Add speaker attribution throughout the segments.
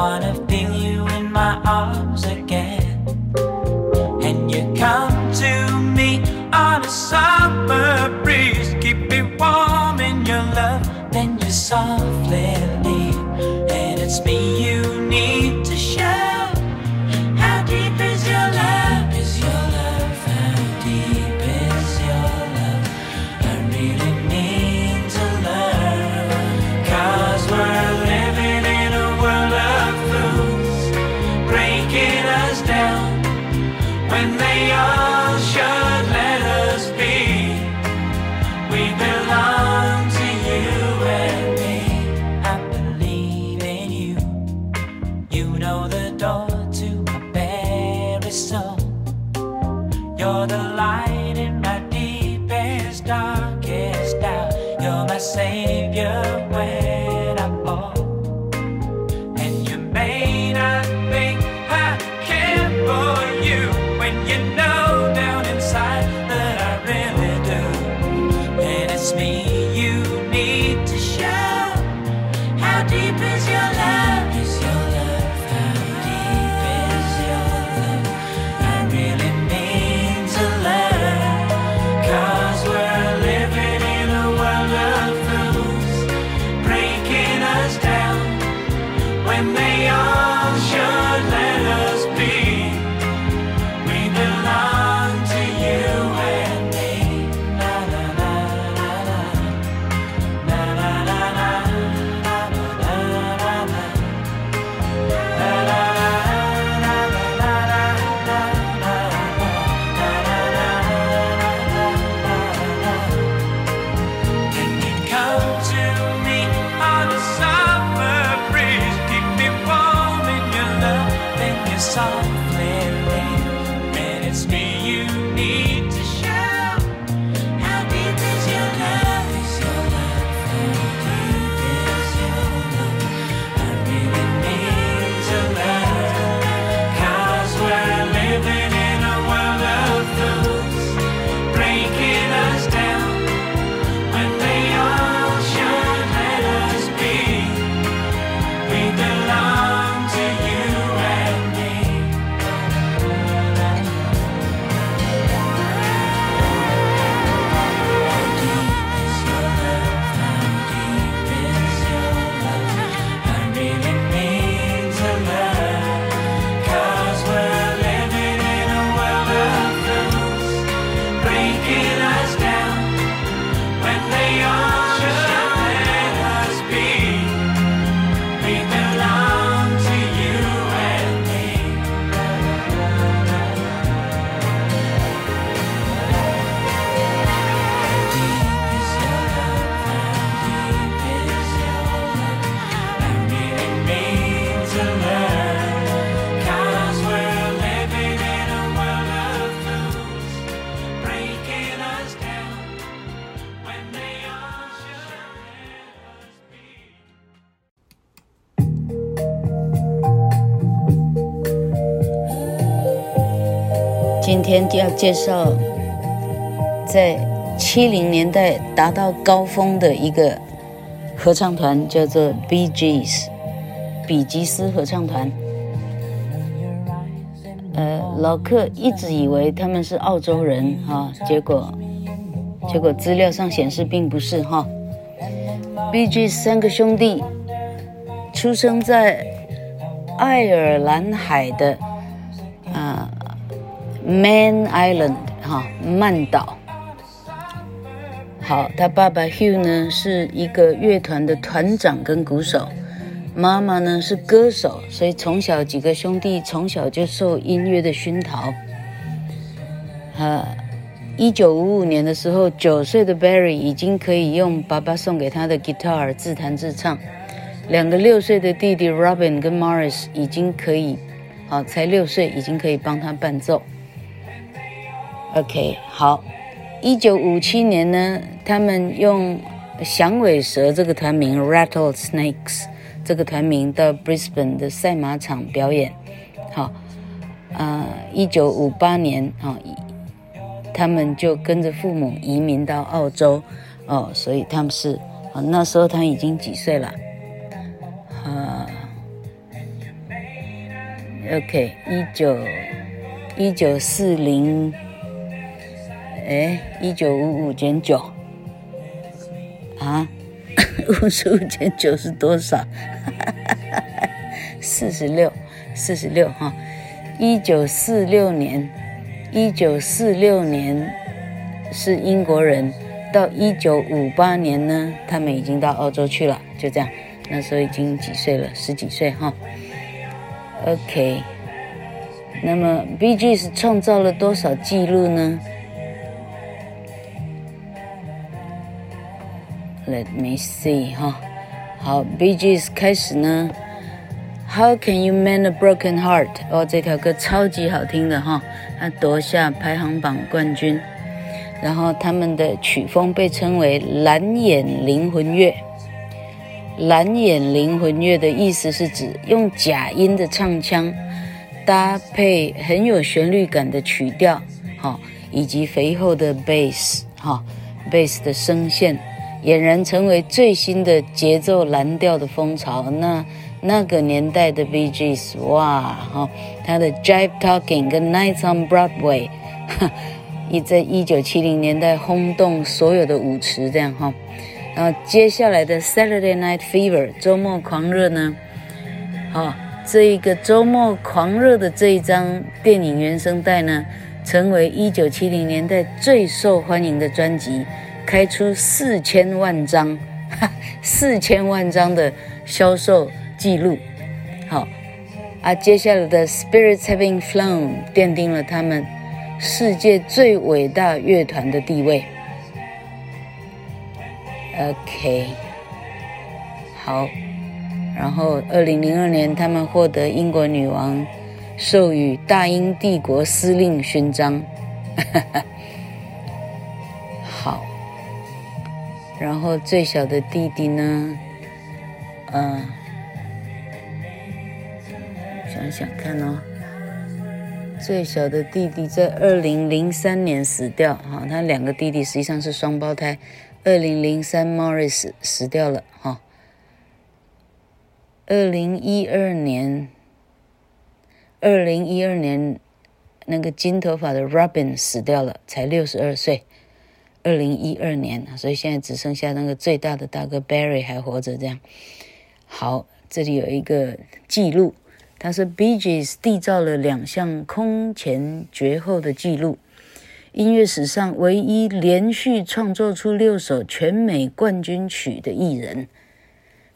Speaker 1: wanna feel you in my arms again. when they are. 今天就要介绍，在七零年代达到高峰的一个合唱团，叫做 BGS 比吉斯合唱团。呃，老克一直以为他们是澳洲人哈，结果结果资料上显示并不是哈。BGS 三个兄弟出生在爱尔兰海的。Man Island，哈，曼岛。好，他爸爸 Hugh 呢是一个乐团的团长跟鼓手，妈妈呢是歌手，所以从小几个兄弟从小就受音乐的熏陶。呃，一九五五年的时候，九岁的 Barry 已经可以用爸爸送给他的 guitar 自弹自唱，两个六岁的弟弟 Robin 跟 Morris 已经可以，好，才六岁已经可以帮他伴奏。OK，好，一九五七年呢，他们用响尾蛇这个团名 Rattlesnakes 这个团名到 Brisbane 的赛马场表演。好，啊，一九五八年啊，他们就跟着父母移民到澳洲哦，所以他们是啊，那时候他已经几岁了？啊，OK，一九一九四零。哎，一九五五减九啊，五十五减九是多少？四十六，四十六哈。一九四六年，一九四六年是英国人，到一九五八年呢，他们已经到澳洲去了，就这样。那时候已经几岁了？十几岁哈。OK，那么 BG 是创造了多少记录呢？Let me see 哈，好 B G S 开始呢。How can you mend a broken heart？哦，这条歌超级好听的哈，它夺下排行榜冠军。然后他们的曲风被称为蓝眼灵魂乐。蓝眼灵魂乐的意思是指用假音的唱腔搭配很有旋律感的曲调，哈，以及肥厚的 bass，哈，bass 的声线。俨然成为最新的节奏蓝调的风潮。那那个年代的 B.G.S. 哇，哈，他的 Jive Talking 跟 Nights on Broadway，哈也在一九七零年代轰动所有的舞池，这样哈。然后接下来的 Saturday Night Fever 周末狂热呢，好，这一个周末狂热的这一张电影原声带呢，成为一九七零年代最受欢迎的专辑。开出四千万张，四千万张的销售记录，好啊，接下来的 Spirits Having Flown 奠定了他们世界最伟大乐团的地位。OK，好，然后二零零二年，他们获得英国女王授予大英帝国司令勋章。哈 哈然后最小的弟弟呢？嗯、呃，想想看哦，最小的弟弟在二零零三年死掉，哈，他两个弟弟实际上是双胞胎。二零零三，Morris 死掉了，哈。二零一二年，二零一二年，那个金头发的 Robin 死掉了，才六十二岁。二零一二年，所以现在只剩下那个最大的大哥 Barry 还活着。这样，好，这里有一个记录，他说 Bee Gees 缔造了两项空前绝后的记录：音乐史上唯一连续创作出六首全美冠军曲的艺人，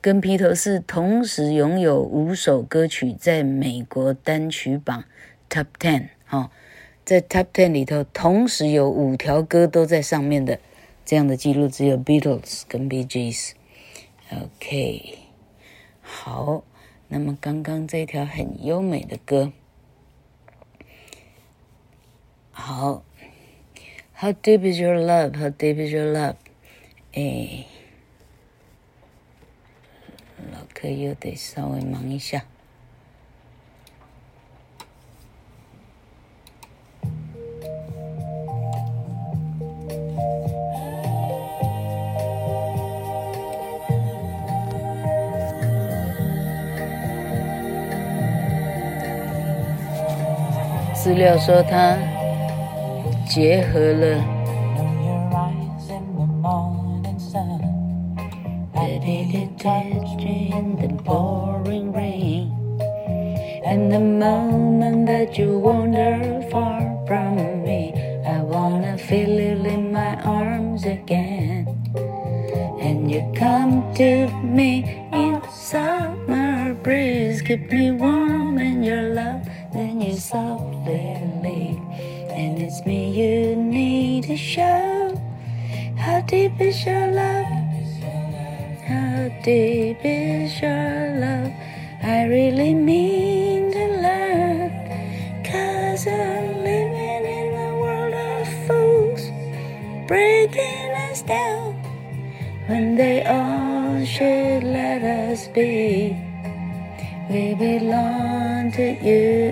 Speaker 1: 跟披头士同时拥有五首歌曲在美国单曲榜 Top Ten。哈。在 Top Ten 里头，同时有五条歌都在上面的这样的记录，只有 Beatles 跟 Bee Gees。OK，好，那么刚刚这条很优美的歌，好，How deep is your love? How deep is your love? 哎，老柯又得稍微忙一下。料说他结合了。And the pouring rain and the moment that you wander far from me, I wanna feel you in my arms again. And you come to me in summer breeze, keep me warm. How deep is your love? How deep is your love? I really mean to learn. Cause I'm living in a world of fools, breaking us down when they all should let us be. We belong to you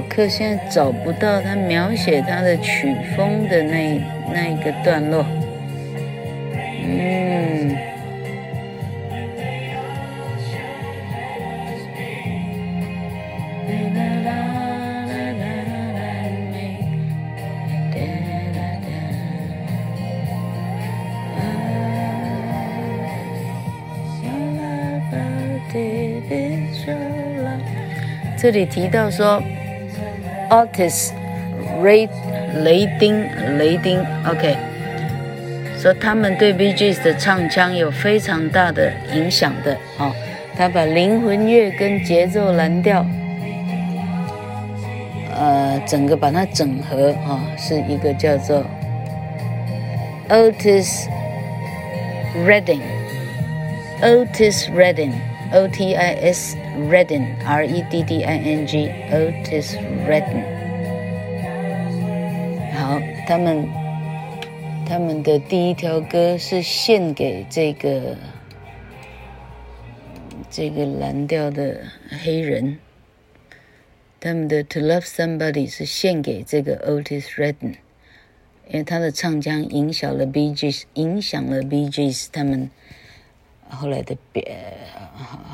Speaker 1: 老克现在找不到他描写他的曲风的那那一个段落。嗯。这里提到说，Otis、雷雷丁、雷丁，OK，说他们对 BGS 的唱腔有非常大的影响的哦。他把灵魂乐跟节奏蓝调，呃，整个把它整合啊、哦，是一个叫做 Otis Redding，Otis Redding。O T I S Redding R E D D I N G Otis Redding。好，他们他们的第一条歌是献给这个这个蓝调的黑人。他们的 To Love Somebody 是献给这个 Otis Redding，因为他的唱腔影响了 B.G.S，影响了 B.G.S 他们。后来的别，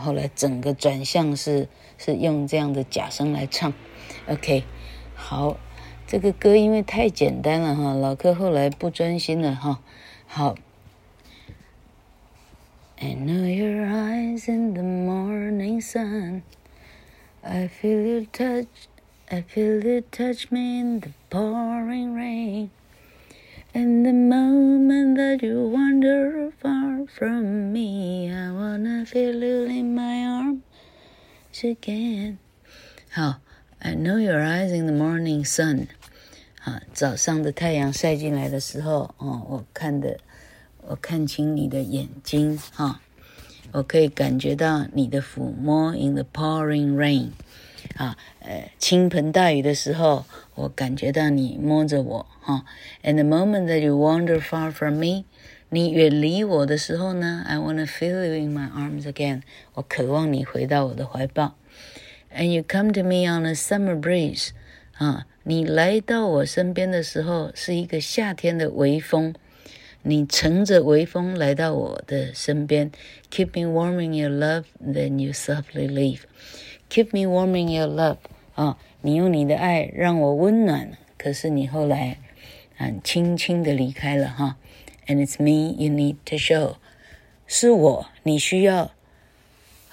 Speaker 1: 后来整个转向是是用这样的假声来唱，OK，好，这个歌因为太简单了哈，老柯后来不专心了哈，好。I know your eyes in the morning sun, I feel you touch, I feel you touch me in the pouring rain. And the moment that you wander far from me, I wanna feel you in my arms again. 好，I know your eyes in the morning sun。好，早上的太阳晒进来的时候，哦，我看的，我看清你的眼睛，哈，我可以感觉到你的抚摸。In the pouring rain，啊，呃，倾盆大雨的时候，我感觉到你摸着我。哈，and the moment that you wander far from me， 你远离我的时候呢，I wanna feel you in my arms again，我渴望你回到我的怀抱。And you come to me on a summer breeze，啊，你来到我身边的时候是一个夏天的微风，你乘着微风来到我的身边，keep me warming your love，then you softly leave，keep me warming your love，啊，你用你的爱让我温暖，可是你后来。嗯轻轻的离开了哈 ，And it's me you need to show，是我你需要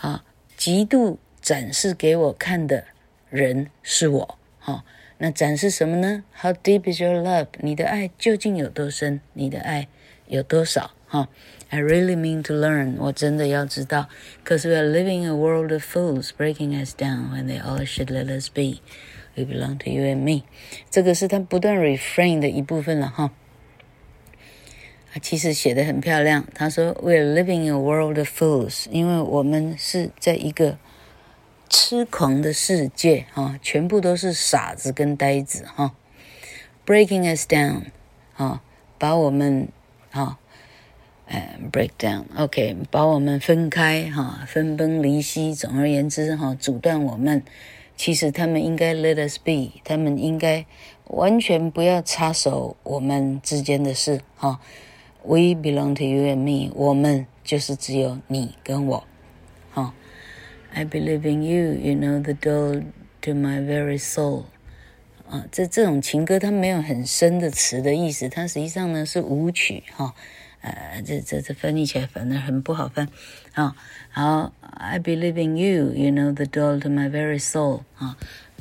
Speaker 1: 啊，极度展示给我看的人是我哈。那展示什么呢？How deep is your love？你的爱究竟有多深？你的爱有多少？哈，I really mean to learn，我真的要知道。Cause we are living in a world of fools breaking us down when they all should let us be。We belong to you and me，这个是他不断 refrain 的一部分了哈。 他，其实写得很漂亮。他说：“We are living in a world of fools，因为我们是在一个痴狂的世界，全部都是傻子跟呆子哈。Breaking us down，把我们哈，呃，break down，OK，把我们分开哈，分崩离析。总而言之哈，阻断我们。”其实他们应该 let us be，他们应该完全不要插手我们之间的事哈。We belong to you and me，我们就是只有你跟我。哈，I believe in you，you know the door to my very soul。啊，这这种情歌它没有很深的词的意思，它实际上呢是舞曲哈。呃，这这这翻译起来反正很不好翻，啊，好，I believe in you, you know the door to my very soul，啊，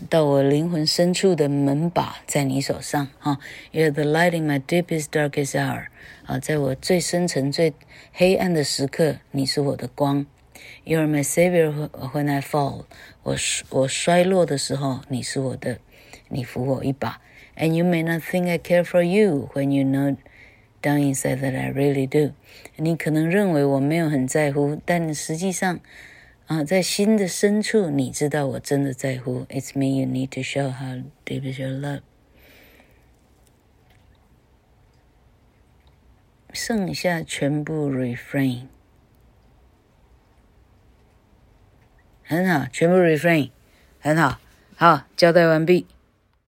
Speaker 1: 到我灵魂深处的门把在你手上，哈，You're the light in my deepest darkest hour， 啊，在我最深沉最黑暗的时刻，你是我的光 You are my savior when I fall，我我衰落的时候，你是我的，你扶我一把，And you may not think I care for you when you know。Down inside that I really do，你可能认为我没有很在乎，但实际上，啊，在心的深处，你知道我真的在乎。It's me you need to show how deep is your love。剩下全部 refrain，很好，全部 refrain，很好，好，交代完毕。